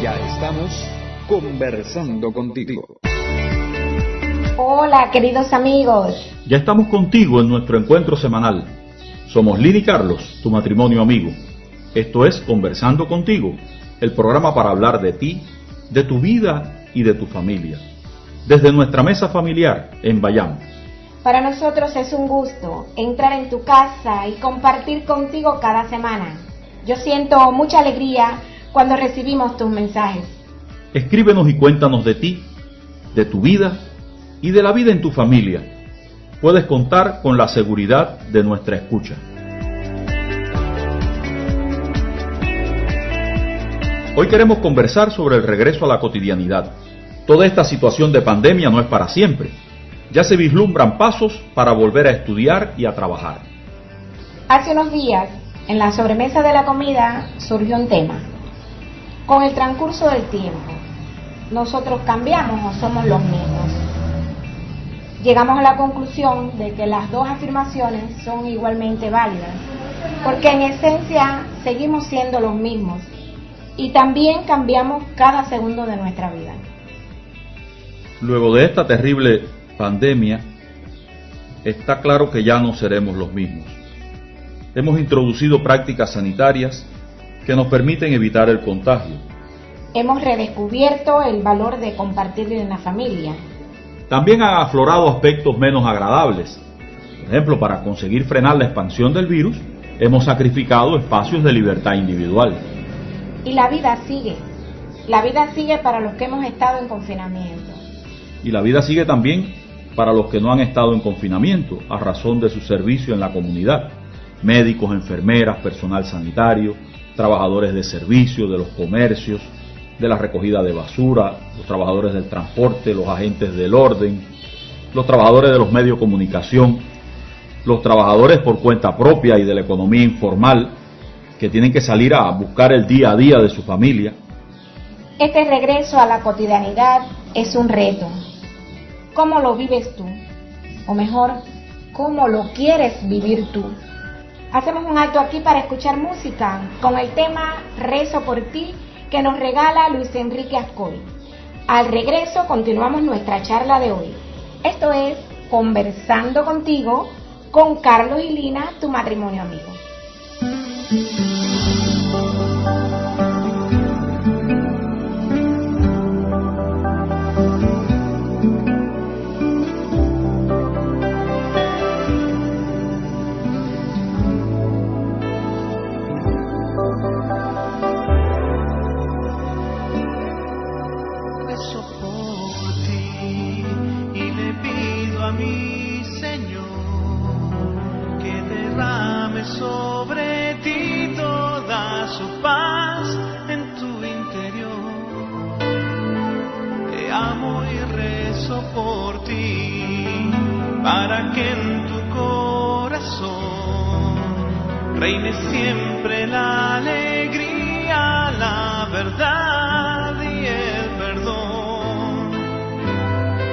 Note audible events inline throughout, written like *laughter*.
Ya estamos conversando contigo. Hola, queridos amigos. Ya estamos contigo en nuestro encuentro semanal. Somos Lini Carlos, tu matrimonio amigo. Esto es Conversando contigo, el programa para hablar de ti, de tu vida y de tu familia. Desde nuestra mesa familiar en Bayam. Para nosotros es un gusto entrar en tu casa y compartir contigo cada semana. Yo siento mucha alegría cuando recibimos tus mensajes. Escríbenos y cuéntanos de ti, de tu vida y de la vida en tu familia. Puedes contar con la seguridad de nuestra escucha. Hoy queremos conversar sobre el regreso a la cotidianidad. Toda esta situación de pandemia no es para siempre. Ya se vislumbran pasos para volver a estudiar y a trabajar. Hace unos días, en la sobremesa de la comida, surgió un tema. Con el transcurso del tiempo, ¿nosotros cambiamos o somos los mismos? Llegamos a la conclusión de que las dos afirmaciones son igualmente válidas, porque en esencia seguimos siendo los mismos y también cambiamos cada segundo de nuestra vida. Luego de esta terrible pandemia, está claro que ya no seremos los mismos. Hemos introducido prácticas sanitarias que nos permiten evitar el contagio. Hemos redescubierto el valor de compartir en la familia. También han aflorado aspectos menos agradables. Por ejemplo, para conseguir frenar la expansión del virus, hemos sacrificado espacios de libertad individual. Y la vida sigue. La vida sigue para los que hemos estado en confinamiento. Y la vida sigue también para los que no han estado en confinamiento a razón de su servicio en la comunidad. Médicos, enfermeras, personal sanitario, trabajadores de servicio, de los comercios, de la recogida de basura, los trabajadores del transporte, los agentes del orden, los trabajadores de los medios de comunicación, los trabajadores por cuenta propia y de la economía informal, que tienen que salir a buscar el día a día de su familia. Este regreso a la cotidianidad es un reto. ¿Cómo lo vives tú? O mejor, ¿cómo lo quieres vivir tú? Hacemos un alto aquí para escuchar música con el tema Rezo por ti que nos regala Luis Enrique Ascoy. Al regreso continuamos nuestra charla de hoy. Esto es Conversando contigo con Carlos y Lina, tu matrimonio amigo. para que en tu corazón reine siempre la alegría, la verdad y el perdón.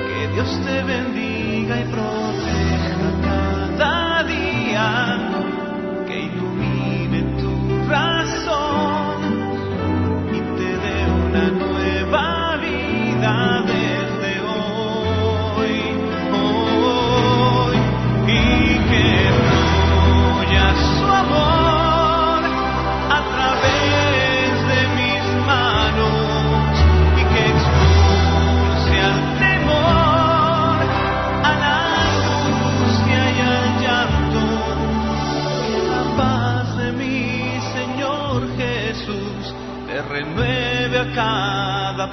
Que Dios te bendiga y proteja.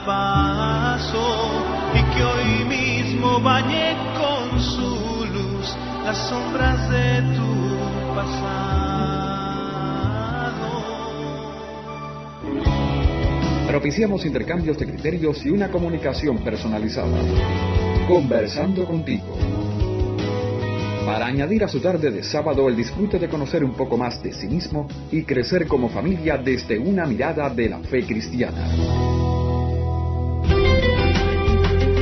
paso y que hoy mismo bañe con su luz las sombras de tu pasado. Propiciamos intercambios de criterios y una comunicación personalizada. Conversando contigo. Para añadir a su tarde de sábado el disfrute de conocer un poco más de sí mismo y crecer como familia desde una mirada de la fe cristiana.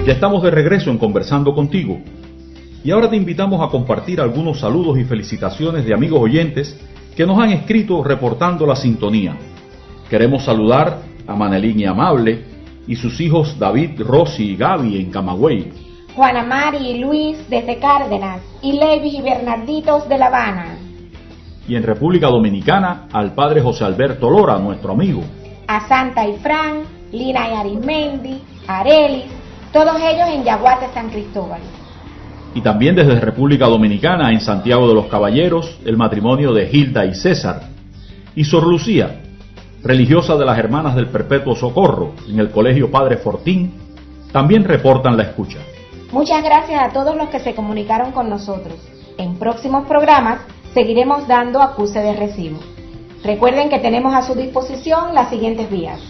Ya estamos de regreso en Conversando contigo. Y ahora te invitamos a compartir algunos saludos y felicitaciones de amigos oyentes que nos han escrito reportando la sintonía. Queremos saludar a Manelín y Amable y sus hijos David, Rosy y Gaby en Camagüey. Juana Mari y Luis desde Cárdenas y Levis y Bernarditos de La Habana. Y en República Dominicana al padre José Alberto Lora, nuestro amigo. A Santa y Fran, Lina y Arismendi, Arelis, todos ellos en Yaguate San Cristóbal. Y también desde República Dominicana, en Santiago de los Caballeros, el matrimonio de Hilda y César. Y Sor Lucía, religiosa de las Hermanas del Perpetuo Socorro, en el Colegio Padre Fortín, también reportan la escucha. Muchas gracias a todos los que se comunicaron con nosotros. En próximos programas seguiremos dando acuse de recibo. Recuerden que tenemos a su disposición las siguientes vías.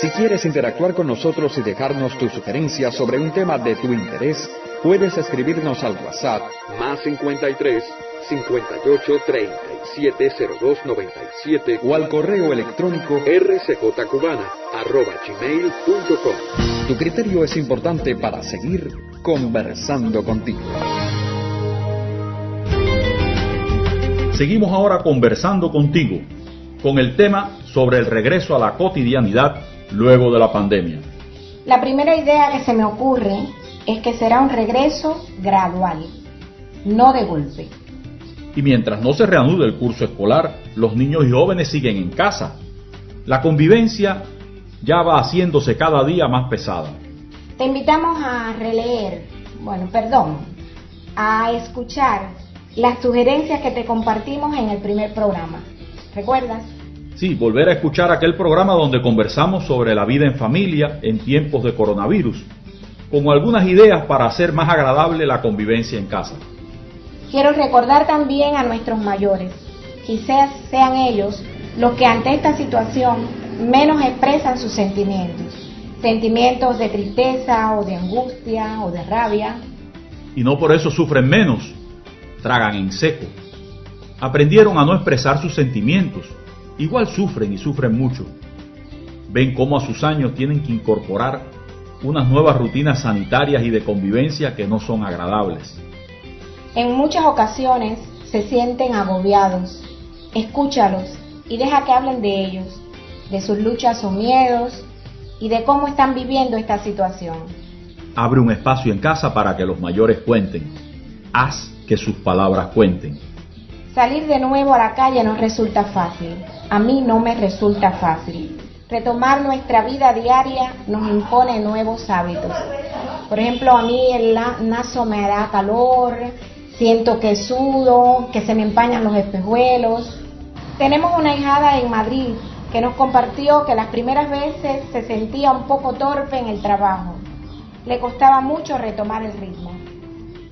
Si quieres interactuar con nosotros y dejarnos tu sugerencia sobre un tema de tu interés, puedes escribirnos al WhatsApp más 53 58 37 02 97 o al correo electrónico rcjcubana arroba. Tu criterio es importante para seguir conversando contigo. Seguimos ahora conversando contigo con el tema sobre el regreso a la cotidianidad luego de la pandemia. La primera idea que se me ocurre es que será un regreso gradual, no de golpe. Y mientras no se reanude el curso escolar, los niños y jóvenes siguen en casa. La convivencia ya va haciéndose cada día más pesada. Te invitamos a releer, bueno, perdón, a escuchar las sugerencias que te compartimos en el primer programa. ¿Recuerdas? Sí, volver a escuchar aquel programa donde conversamos sobre la vida en familia en tiempos de coronavirus, con algunas ideas para hacer más agradable la convivencia en casa. Quiero recordar también a nuestros mayores, quizás sean ellos los que ante esta situación menos expresan sus sentimientos, sentimientos de tristeza o de angustia o de rabia. Y no por eso sufren menos, tragan en seco. Aprendieron a no expresar sus sentimientos, igual sufren y sufren mucho. Ven cómo a sus años tienen que incorporar unas nuevas rutinas sanitarias y de convivencia que no son agradables. En muchas ocasiones se sienten agobiados. Escúchalos y deja que hablen de ellos, de sus luchas o miedos y de cómo están viviendo esta situación. Abre un espacio en casa para que los mayores cuenten. Haz que sus palabras cuenten. Salir de nuevo a la calle no resulta fácil. A mí no me resulta fácil. Retomar nuestra vida diaria nos impone nuevos hábitos. Por ejemplo, a mí el naso me da calor, siento que sudo, que se me empañan los espejuelos. Tenemos una hijada en Madrid que nos compartió que las primeras veces se sentía un poco torpe en el trabajo. Le costaba mucho retomar el ritmo.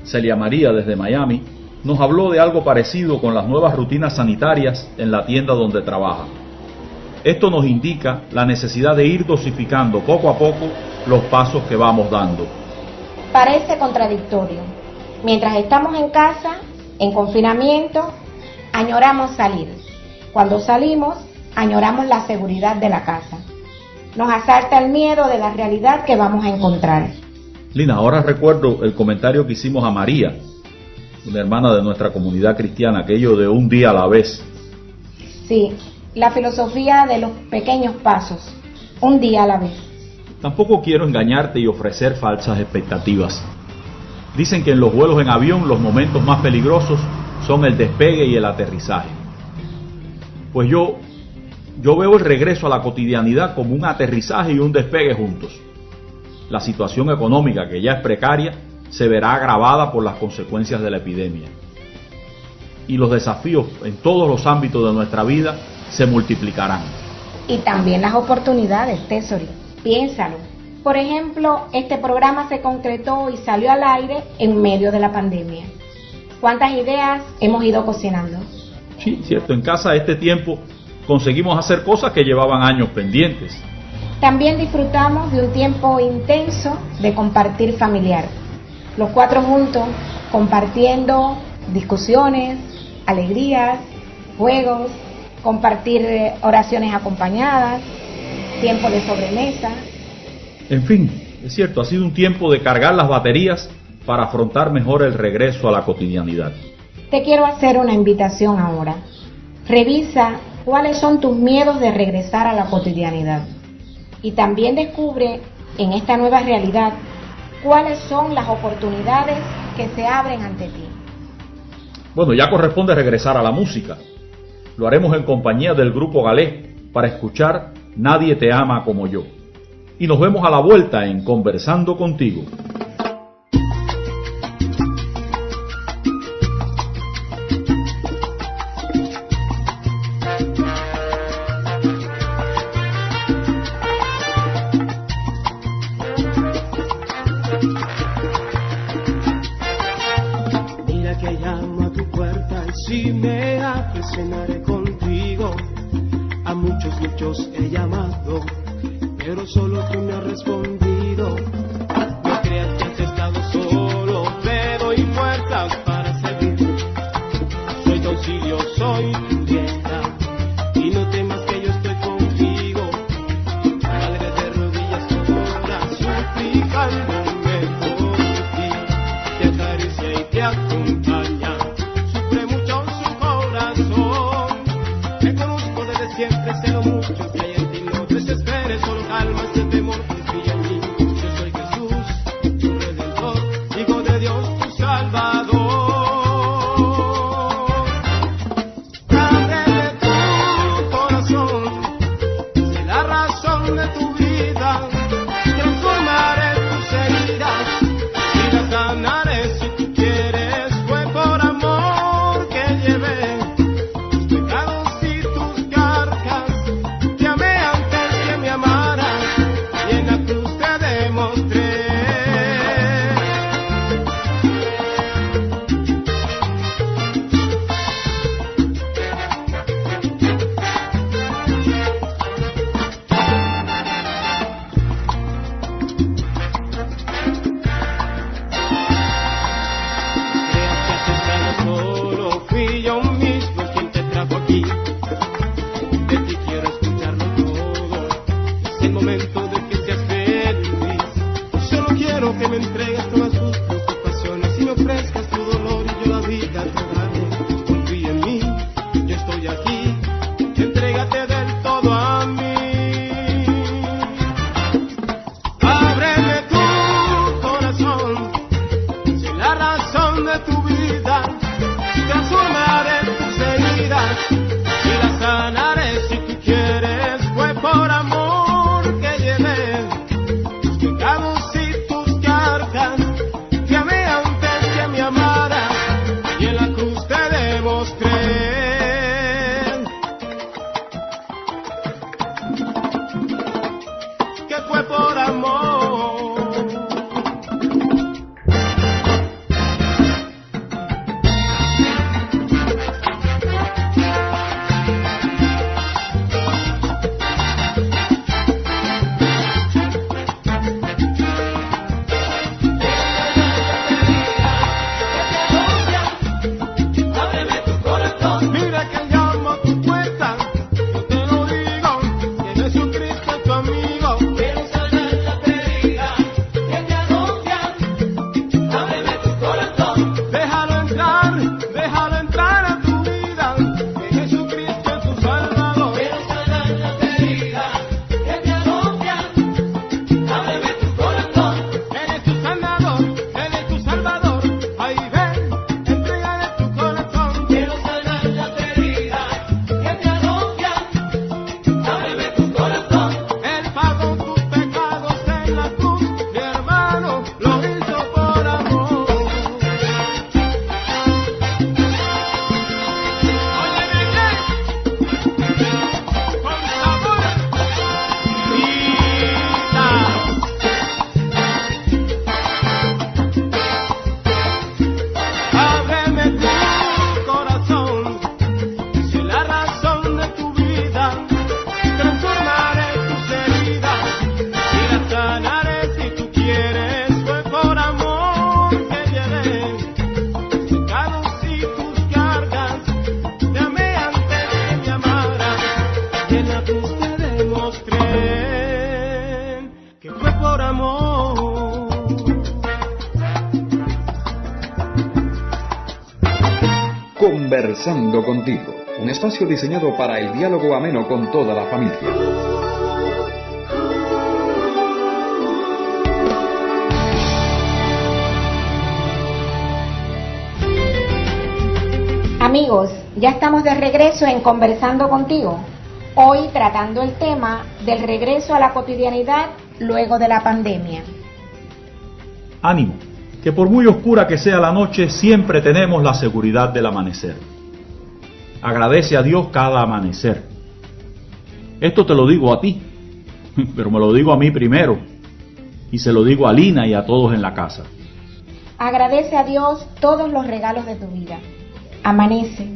Celia María desde Miami nos habló de algo parecido con las nuevas rutinas sanitarias en la tienda donde trabaja. Esto nos indica la necesidad de ir dosificando poco a poco los pasos que vamos dando. Parece contradictorio, Mientras estamos en casa, en confinamiento, añoramos salir. Cuando salimos, añoramos la seguridad de la casa. Nos asalta el miedo de la realidad que vamos a encontrar. Lina, ahora recuerdo el comentario que hicimos a María, una hermana de nuestra comunidad cristiana, aquello de un día a la vez. Sí, la filosofía de los pequeños pasos, un día a la vez. Tampoco quiero engañarte y ofrecer falsas expectativas. Dicen que en los vuelos en avión los momentos más peligrosos son el despegue y el aterrizaje. Pues yo, yo veo el regreso a la cotidianidad como un aterrizaje y un despegue juntos. La situación económica, que ya es precaria, se verá agravada por las consecuencias de la epidemia. Y los desafíos en todos los ámbitos de nuestra vida se multiplicarán. Y también las oportunidades, Tesori. Piénsalo. Por ejemplo, este programa se concretó y salió al aire en medio de la pandemia. ¿Cuántas ideas hemos ido cocinando? Sí, cierto. En casa este tiempo conseguimos hacer cosas que llevaban años pendientes. También disfrutamos de un tiempo intenso de compartir familiar. Los cuatro juntos compartiendo discusiones, alegrías, juegos, compartir eh, oraciones acompañadas, tiempo de sobremesa. En fin, es cierto, ha sido un tiempo de cargar las baterías para afrontar mejor el regreso a la cotidianidad. Te quiero hacer una invitación ahora. Revisa cuáles son tus miedos de regresar a la cotidianidad y también descubre en esta nueva realidad cuáles son las oportunidades que se abren ante ti. Bueno, ya corresponde regresar a la música. Lo haremos en compañía del grupo Galé para escuchar Nadie te ama como yo. Y nos vemos a la vuelta en Conversando contigo. Tus cargas, llame antes que mi amor. Conversando contigo, un espacio diseñado para el diálogo ameno con toda la familia. Amigos, ya estamos de regreso en Conversando contigo. Hoy tratando el tema del regreso a la cotidianidad luego de la pandemia. Ánimo, que por muy oscura que sea la noche, siempre tenemos la seguridad del amanecer. Agradece a Dios cada amanecer. Esto te lo digo a ti, *laughs* pero me lo digo a mí primero. Y se lo digo a Lina y a todos en la casa. Agradece a Dios todos los regalos de tu vida. Amanece,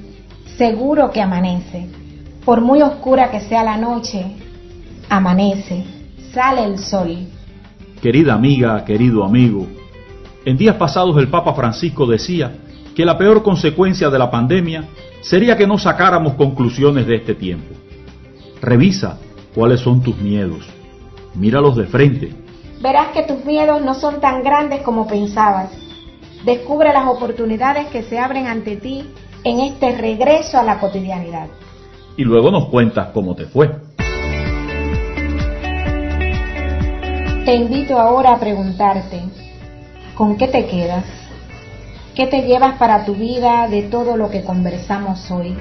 seguro que amanece. Por muy oscura que sea la noche, amanece, sale el sol. Querida amiga, querido amigo, en días pasados el Papa Francisco decía que la peor consecuencia de la pandemia sería que no sacáramos conclusiones de este tiempo. Revisa cuáles son tus miedos. Míralos de frente. Verás que tus miedos no son tan grandes como pensabas. Descubre las oportunidades que se abren ante ti en este regreso a la cotidianidad. Y luego nos cuentas cómo te fue. Te invito ahora a preguntarte, ¿con qué te quedas? ¿Qué te llevas para tu vida de todo lo que conversamos hoy?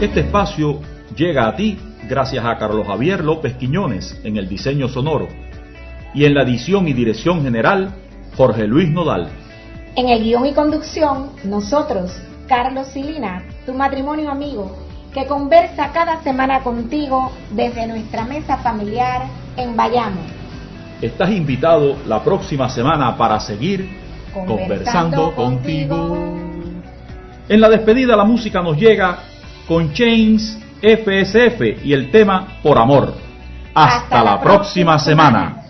Este espacio llega a ti gracias a Carlos Javier López Quiñones en el diseño sonoro y en la edición y dirección general Jorge Luis Nodal. En el guion y conducción, nosotros, Carlos Silina, tu matrimonio amigo, que conversa cada semana contigo desde nuestra mesa familiar en Bayamo. Estás invitado la próxima semana para seguir conversando, contigo. En la despedida la música nos llega con Chains FSF y el tema Por Amor. Hasta, la, próxima, semana.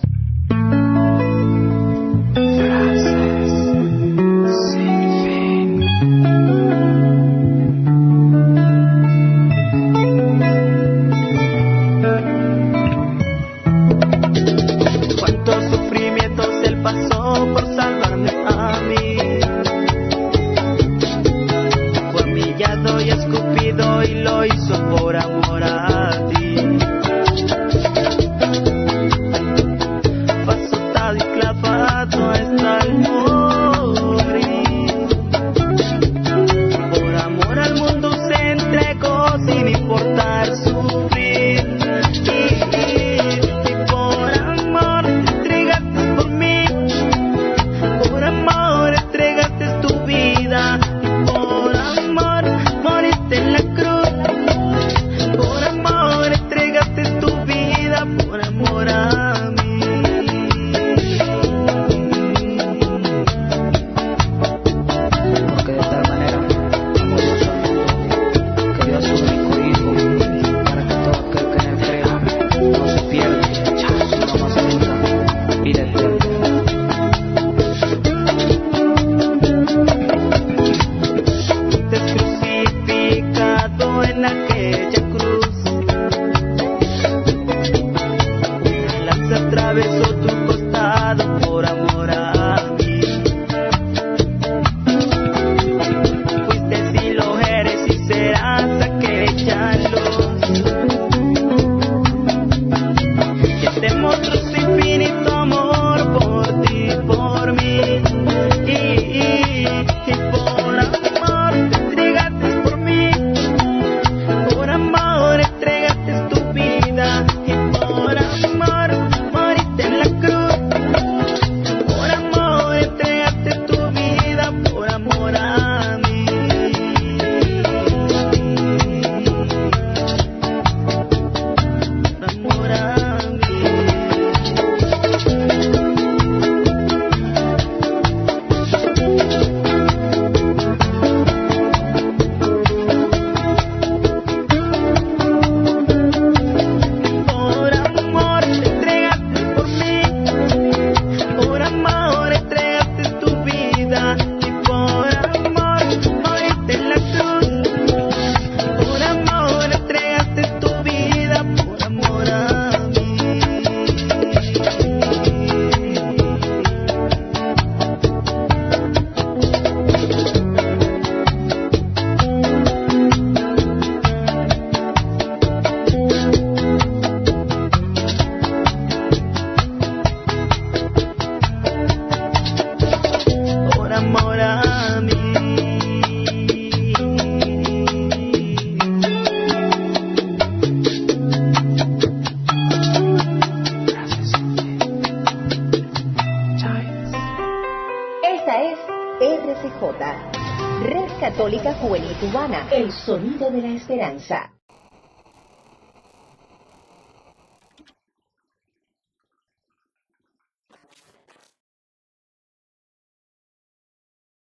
El sonido de la esperanza.